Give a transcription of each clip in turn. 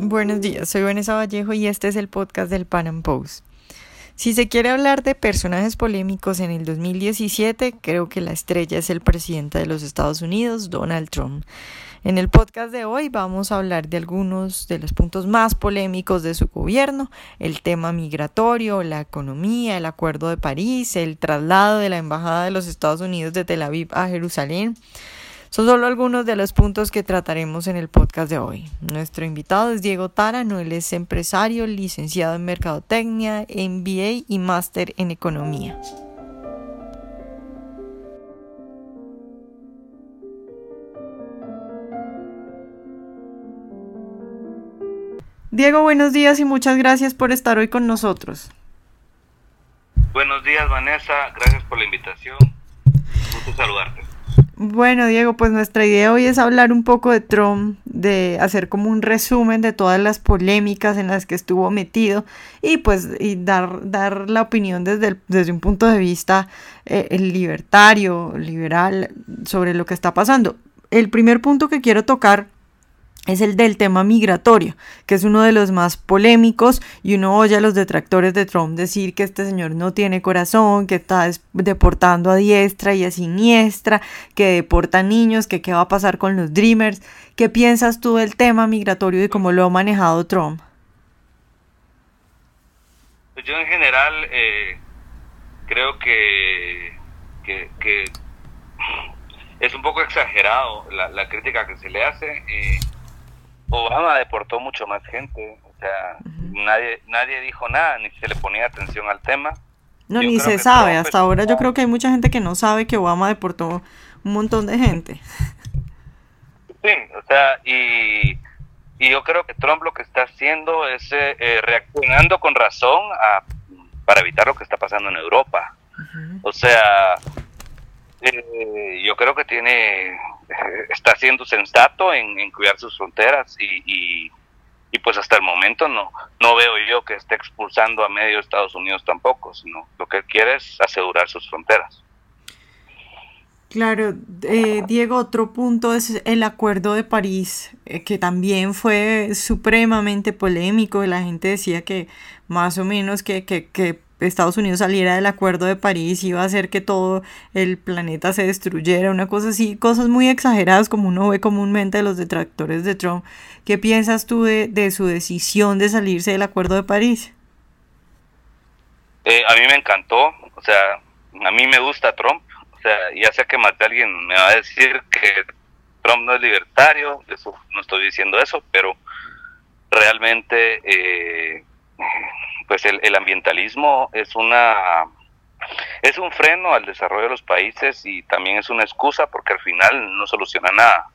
Buenos días, soy Vanessa Vallejo y este es el podcast del Pan Am Post. Si se quiere hablar de personajes polémicos en el 2017, creo que la estrella es el presidente de los Estados Unidos, Donald Trump. En el podcast de hoy vamos a hablar de algunos de los puntos más polémicos de su gobierno, el tema migratorio, la economía, el Acuerdo de París, el traslado de la Embajada de los Estados Unidos de Tel Aviv a Jerusalén, son solo algunos de los puntos que trataremos en el podcast de hoy. Nuestro invitado es Diego Tarano, él es empresario, licenciado en Mercadotecnia, MBA y máster en Economía. Diego, buenos días y muchas gracias por estar hoy con nosotros. Buenos días, Vanessa. Gracias por la invitación. Gusto saludarte. Bueno, Diego, pues nuestra idea hoy es hablar un poco de Trump, de hacer como un resumen de todas las polémicas en las que estuvo metido y pues y dar, dar la opinión desde, desde un punto de vista eh, libertario, liberal, sobre lo que está pasando. El primer punto que quiero tocar es el del tema migratorio, que es uno de los más polémicos y uno oye a los detractores de Trump decir que este señor no tiene corazón, que está deportando a diestra y a siniestra, que deporta niños, que qué va a pasar con los Dreamers. ¿Qué piensas tú del tema migratorio y cómo lo ha manejado Trump? Pues yo en general eh, creo que, es un poco exagerado la, crítica que se le hace. Eh, Obama deportó mucho más gente, o sea, nadie nadie dijo nada, ni se le ponía atención al tema. No, ni se sabe, hasta ahora yo creo que hay mucha gente que no sabe que Obama deportó un montón de gente. Sí, o sea, y, y yo creo que Trump lo que está haciendo es eh, eh, reaccionando con razón a, para evitar lo que está pasando en Europa. O sea, eh, yo creo que tiene está siendo sensato en, cuidar sus fronteras y, y, pues hasta el momento no no veo yo que esté expulsando a medio Estados Unidos tampoco, sino lo que quiere es asegurar sus fronteras. Claro, eh, Diego, otro punto es el Acuerdo de París, eh, que también fue supremamente polémico. La gente decía que más o menos que, que, que Estados Unidos saliera del Acuerdo de París iba a hacer que todo el planeta se destruyera, una cosa así, cosas muy exageradas como uno ve comúnmente de los detractores de Trump. ¿Qué piensas tú de, su decisión de salirse del Acuerdo de París? Eh, a mí me encantó, o sea, a mí me gusta Trump, o sea, ya sé que más de alguien me va a decir que Trump no es libertario, eso, no estoy diciendo eso, pero realmente... Eh, pues el, ambientalismo es una es un freno al desarrollo de los países y también es una excusa porque al final no soluciona nada.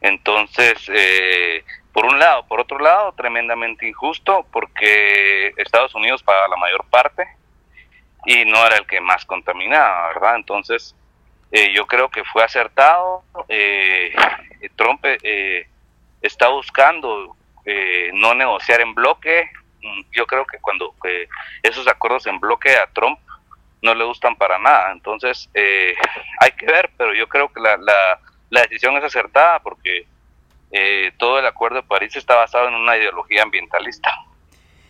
Entonces, eh, por un lado, por otro lado, tremendamente injusto porque Estados Unidos paga la mayor parte y no era el que más contaminaba, ¿verdad? Entonces, eh, yo creo que fue acertado. Eh, Trump está buscando no negociar en bloque, yo creo que cuando esos acuerdos en bloque a Trump no le gustan para nada. Entonces, eh, hay que ver, pero yo creo que la, la, decisión es acertada porque eh, todo el acuerdo de París está basado en una ideología ambientalista,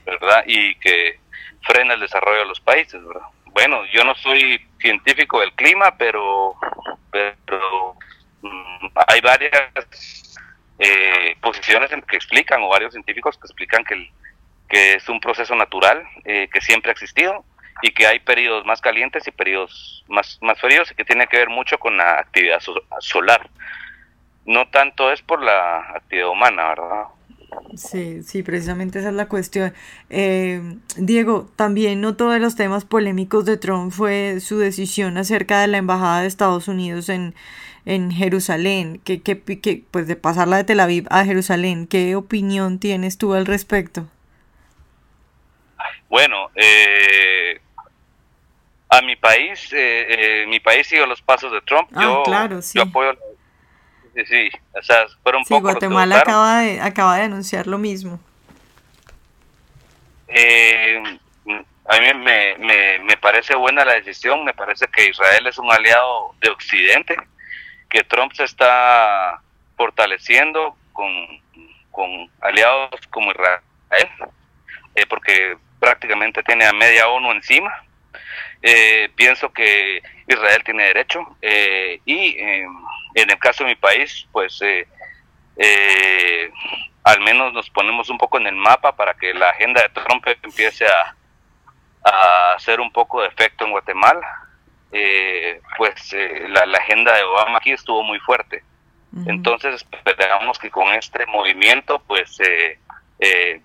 ¿verdad? Y que frena el desarrollo de los países. Bueno, yo no soy científico del clima, pero, pero mm, hay varias eh, posiciones que explican, o varios científicos que explican que el, que es un proceso natural eh, que siempre ha existido y que hay periodos más calientes y periodos más, más fríos y que tiene que ver mucho con la actividad solar. No tanto es por la actividad humana, ¿verdad? Sí, sí, precisamente esa es la cuestión. Eh, Diego, también no todos los temas polémicos de Trump fue su decisión acerca de la embajada de Estados Unidos en, en Jerusalén, que, que, que, pues de pasarla de Tel Aviv a Jerusalén. ¿Qué opinión tienes tú al respecto? Bueno, eh, a mi país, eh, eh, mi país sigue los pasos de Trump. Ah, yo, claro, sí. yo apoyo. Sí, sí, o sea, fueron sí, Guatemala acaba de, acaba de anunciar lo mismo. Eh, a mí me, me, me parece buena la decisión, me parece que Israel es un aliado de Occidente, que Trump se está fortaleciendo con, con aliados como Israel, eh, porque prácticamente tiene a media ONU encima. Eh, pienso que Israel tiene derecho eh, y en el caso de mi país, pues al menos nos ponemos un poco en el mapa para que la agenda de Trump empiece a, a hacer un poco de efecto en Guatemala. pues la, agenda de Obama aquí estuvo muy fuerte. Entonces esperamos que con este movimiento pues eh, eh,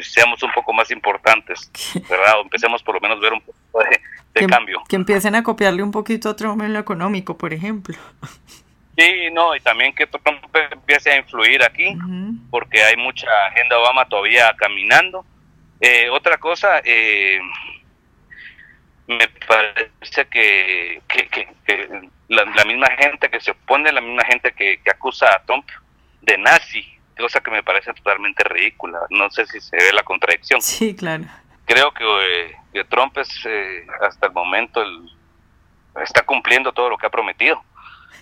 seamos un poco más importantes, ¿verdad? O empecemos por lo menos a ver un poco de, em, cambio. Que empiecen a copiarle un poquito a Trump en lo económico, por ejemplo. Sí, no, y también que Trump empiece a influir aquí, porque hay mucha agenda Obama todavía caminando. Eh, otra cosa, eh, me parece que, la, misma gente que se opone, la misma gente que, acusa a Trump de nazi, cosa que me parece totalmente ridícula. No sé si se ve la contradicción. Sí, claro. Creo que, eh, Trump es eh, hasta el momento el, está cumpliendo todo lo que ha prometido.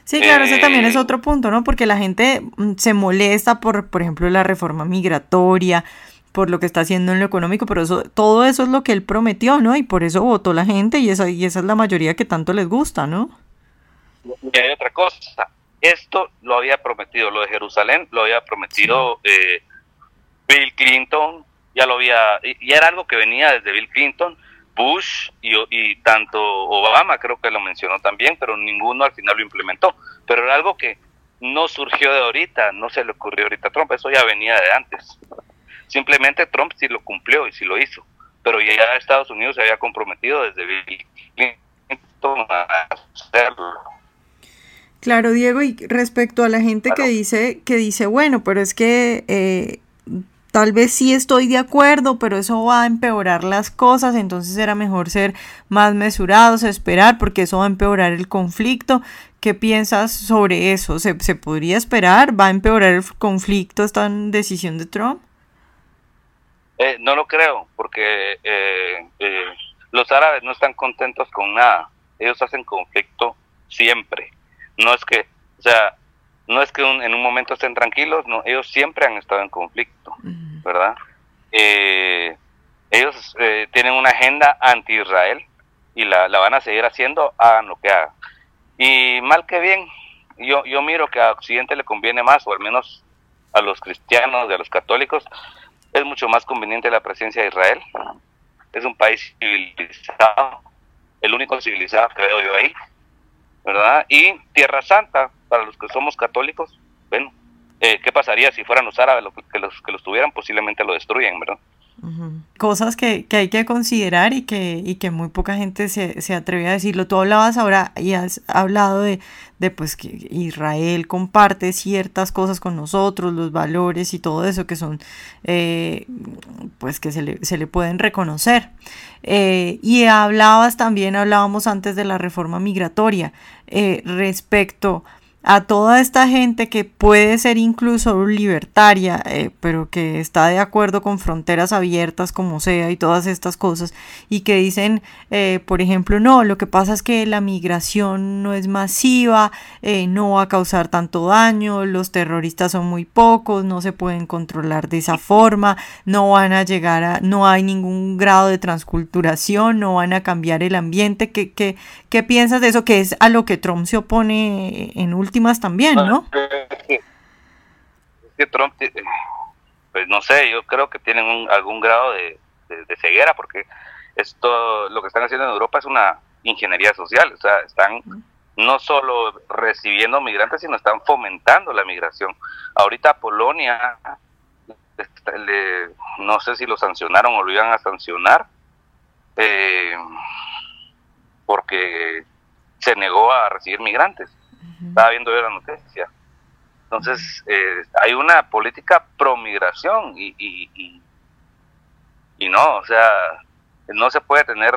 Sí, claro, ese también es eh, otro punto, ¿no? Porque la gente mm, se molesta por, por ejemplo, la reforma migratoria, por lo que está haciendo en lo económico, pero eso, todo eso es lo que él prometió, ¿no? Y por eso votó la gente y esa, y esa es la mayoría que tanto les gusta, ¿no? Y hay otra cosa, esto lo había prometido, lo de Jerusalén lo había prometido eh, Bill Clinton, ya lo había, y, era algo que venía desde Bill Clinton, Bush y, y tanto Obama creo que lo mencionó también, pero ninguno al final lo implementó, pero era algo que no surgió de ahorita, no se le ocurrió ahorita a Trump, eso ya venía de antes. Simplemente Trump sí lo cumplió y sí lo hizo, pero ya Estados Unidos se había comprometido desde Bill Clinton a hacerlo. Claro, Diego, y respecto a la gente que dice, que dice, bueno, pero es que eh, tal vez sí estoy de acuerdo, pero eso va a empeorar las cosas, entonces era mejor ser más mesurados, esperar, porque eso va a empeorar el conflicto. ¿Qué piensas sobre eso? ¿Se, se podría esperar? ¿Va a empeorar el conflicto esta decisión de Trump? Eh, no lo creo, porque eh, eh, los árabes no están contentos con nada. Ellos hacen conflicto siempre. No es que, o sea, no es que en un momento estén tranquilos, no, ellos siempre han estado en conflicto, ¿verdad? ellos tienen una agenda anti-Israel y la, la, van a seguir haciendo, hagan lo que hagan. Y mal que bien, yo, yo miro que a Occidente le conviene más, o al menos a los cristianos y a los católicos, es mucho más conveniente la presencia de Israel. Es un país civilizado, el único civilizado que veo yo ahí, ¿verdad? Y Tierra Santa, para los que somos católicos, bueno, eh, ¿qué pasaría si fueran los árabes los que los que los tuvieran? Posiblemente lo destruyen, ¿verdad? Cosas que, hay que considerar y que, y que muy poca gente se, se, atreve a decirlo. Tú hablabas ahora y has hablado de, de pues que Israel comparte ciertas cosas con nosotros, los valores y todo eso que son eh, pues que se le, se le pueden reconocer. Eh, y hablabas también, hablábamos antes de la reforma migratoria eh, respecto toda esta gente que puede ser incluso libertaria, eh, pero que está de acuerdo con fronteras abiertas como sea y todas estas cosas, y que dicen, eh, por ejemplo, no, lo que pasa es que la migración no es masiva, eh, no va a causar tanto daño, los terroristas son muy pocos, no se pueden controlar de esa forma, no van a llegar a, no hay ningún grado de transculturación, no van a cambiar el ambiente. ¿Qué, qué, qué piensas de eso? Que es a lo que Trump se opone en último también, ¿no? Es que, Trump, pues no sé, yo creo que tienen algún grado de, ceguera porque esto, lo que están haciendo en Europa es una ingeniería social, o sea, están no solo recibiendo migrantes, sino están fomentando la migración. Ahorita Polonia, no sé si lo sancionaron o lo iban a sancionar, eh, porque se negó a recibir migrantes. Estaba viendo yo la noticia. Entonces, eh, hay una política pro migración y, y, y, no, o sea, no se puede tener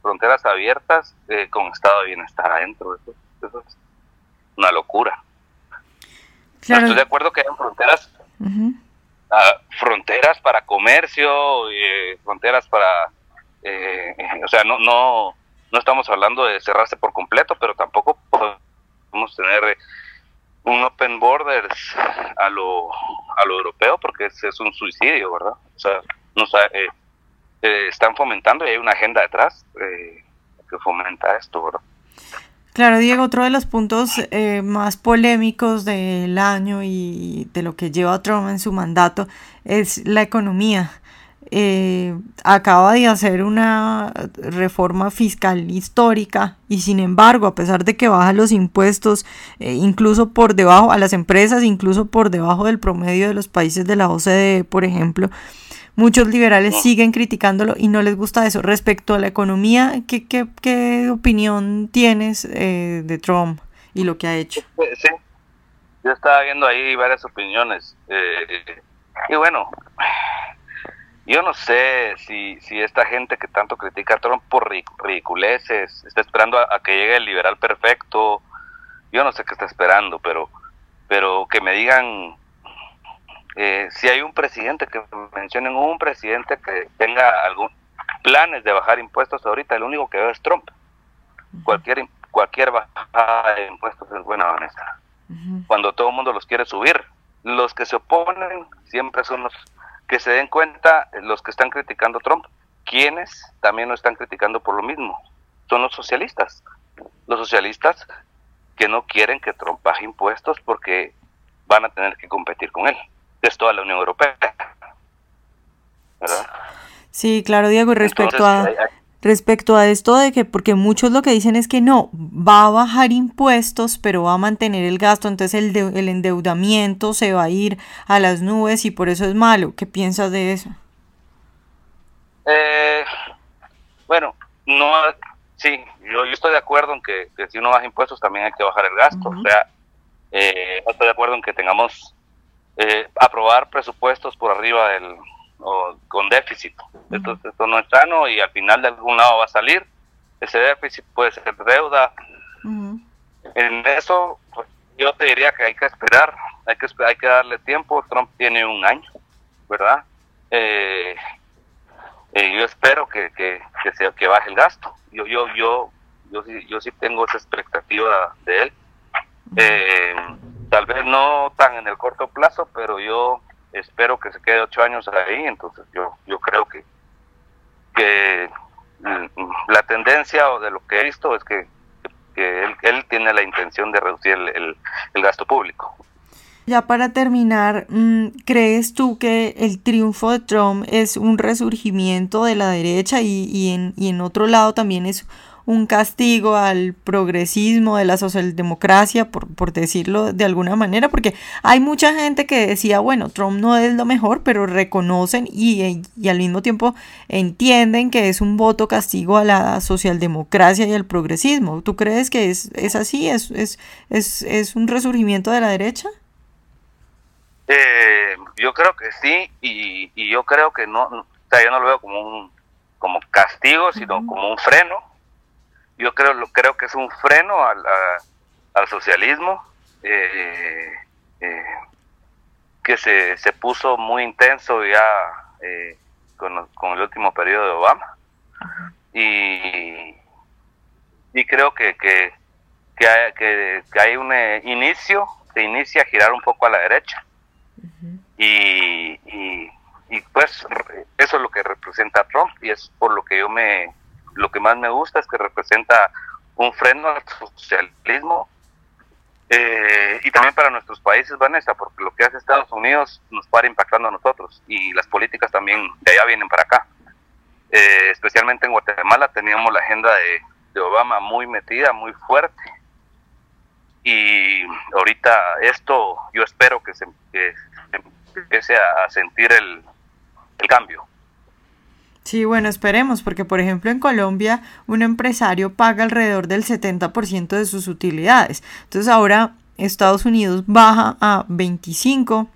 fronteras abiertas eh, con estado de bienestar adentro. Eso, es una locura. Estoy de acuerdo que hay fronteras, ah, fronteras para comercio, eh, fronteras para, o sea, no, no, no estamos hablando de cerrarse por completo, pero tampoco podemos tener un open borders a lo a lo europeo porque es, un suicidio, ¿verdad? O sea, no eh, eh, están fomentando y hay una agenda detrás eh, que fomenta esto, ¿verdad? Claro, Diego, otro de los puntos eh, más polémicos del año y de lo que lleva Trump en su mandato es la economía. Eh, acaba de hacer una reforma fiscal histórica y sin embargo, a pesar de que baja los impuestos, eh, incluso por debajo a las empresas, incluso por debajo del promedio de los países de la OCDE, por ejemplo, Muchos liberales siguen criticándolo y no les gusta eso. Respecto a la economía, ¿qué, qué, qué opinión tienes eh, de Trump y lo que ha hecho? Sí, yo estaba viendo ahí varias opiniones. Eh, y bueno, yo no sé si, si esta gente que tanto critica a Trump por ridiculeces está esperando a, que llegue el liberal perfecto. Yo no sé qué está esperando, pero, pero que me digan eh, si hay un presidente que mencionen un presidente que tenga algún planes de bajar impuestos ahorita, el único que veo es Trump. Cualquier cualquier bajada de impuestos es buena, Vanessa. Cuando todo el mundo los quiere subir, los que se oponen siempre son los que se den cuenta, los que están criticando a Trump, quienes también lo están criticando por lo mismo, son los socialistas. Los socialistas que no quieren que Trump baje impuestos porque van a tener que competir con él es toda la Unión Europea. ¿verdad? Sí, claro, Diego, y respecto a... Respecto a esto de que, porque muchos lo que dicen es que no, va a bajar impuestos, pero va a mantener el gasto, entonces el, el endeudamiento se va a ir a las nubes y por eso es malo. ¿Qué piensas de eso? Eh, bueno, no, sí, yo, estoy de acuerdo en que, si uno baja impuestos también hay que bajar el gasto. O sea, eh, estoy de acuerdo en que tengamos eh, aprobar presupuestos por arriba del o con déficit. Entonces esto no es sano y al final de algún lado va a salir. Ese déficit puede ser deuda. En eso pues, yo te diría que hay que esperar, hay que hay que darle tiempo. Trump tiene un año, ¿verdad? Eh, eh, yo espero que, que, que, sea, que baje el gasto. Yo yo yo yo sí, yo sí tengo esa expectativa de él. Eh, tal vez no tan en el corto plazo, pero yo espero que se quede ocho años ahí, entonces yo, yo creo que, que la tendencia o de lo que he visto es que, él, tiene la intención de reducir el, gasto público. Ya para terminar, mm, ¿crees tú que el triunfo de Trump es un resurgimiento de la derecha y, y, en, y en otro lado también es un castigo al progresismo de la socialdemocracia, por, por decirlo de alguna manera, porque hay mucha gente que decía, bueno, Trump no es lo mejor, pero reconocen y, y al mismo tiempo entienden que es un voto castigo a la socialdemocracia y al progresismo. ¿Tú crees que es, es así? ¿Es, es, es, es un resurgimiento de la derecha? Eh, yo creo que sí, y, y, yo creo que no, o sea, yo no lo veo como un como castigo, sino como un freno yo creo, lo, creo que es un freno al, al socialismo eh, eh, que se, se puso muy intenso ya eh, con, con, el último periodo de Obama. Y, y creo que, que, que, hay, que, hay un inicio, se inicia a girar un poco a la derecha. y, y, y pues eso es lo que representa Trump y es por lo que yo me lo que más me gusta es que representa un freno al socialismo eh, y también para nuestros países, Vanessa, porque lo que hace Estados Unidos nos para impactando a nosotros y las políticas también de allá vienen para acá. Eh, especialmente en Guatemala teníamos la agenda de, Obama muy metida, muy fuerte. Y ahorita esto yo espero que se, empiece a sentir el cambio. Sí, bueno, esperemos, porque por ejemplo en Colombia un empresario paga alrededor del 70% de sus utilidades. Entonces ahora Estados Unidos baja a 25,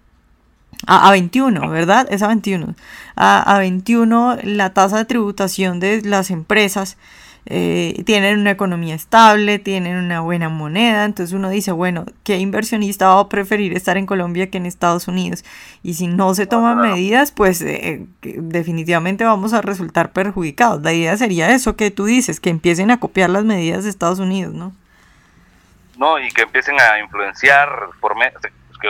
a, 21, ¿verdad? Es a 21. A, a 21 la tasa de tributación de las empresas eh, tienen una economía estable, tienen una buena moneda, entonces uno dice, bueno, ¿qué inversionista va a preferir estar en Colombia que en Estados Unidos? Y si no se toman medidas, pues eh, definitivamente vamos a resultar perjudicados. La idea sería eso que tú dices, que empiecen a copiar las medidas de Estados Unidos, ¿no? No, y que empiecen a influenciar por que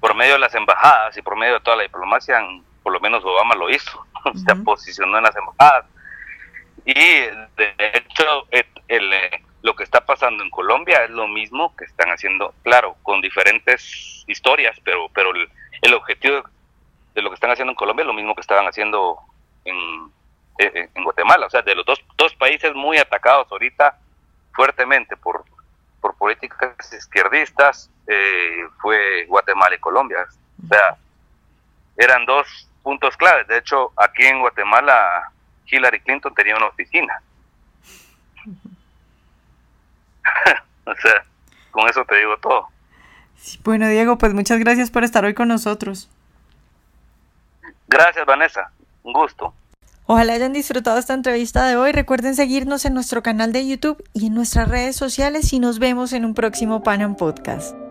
por medio de las embajadas y por medio de toda la diplomacia, por lo menos Obama lo hizo, se posicionó en las embajadas. Y de hecho, el, lo que está pasando en Colombia es lo mismo que están haciendo, claro, con diferentes historias, pero, pero el, objetivo de lo que están haciendo en Colombia es lo mismo que estaban haciendo en, en Guatemala. O sea, de los dos, dos países muy atacados ahorita fuertemente por, por políticas izquierdistas, eh, fue Guatemala y Colombia. O sea, eran dos puntos claves. De hecho, aquí en Guatemala, Hillary Clinton tenía una oficina. o sea, con eso te digo todo. bueno, Diego, pues muchas gracias por estar hoy con nosotros. Gracias, Vanessa. Un gusto. Ojalá hayan disfrutado esta entrevista de hoy. Recuerden seguirnos en nuestro canal de YouTube y en nuestras redes sociales y nos vemos en un próximo Panam Podcast.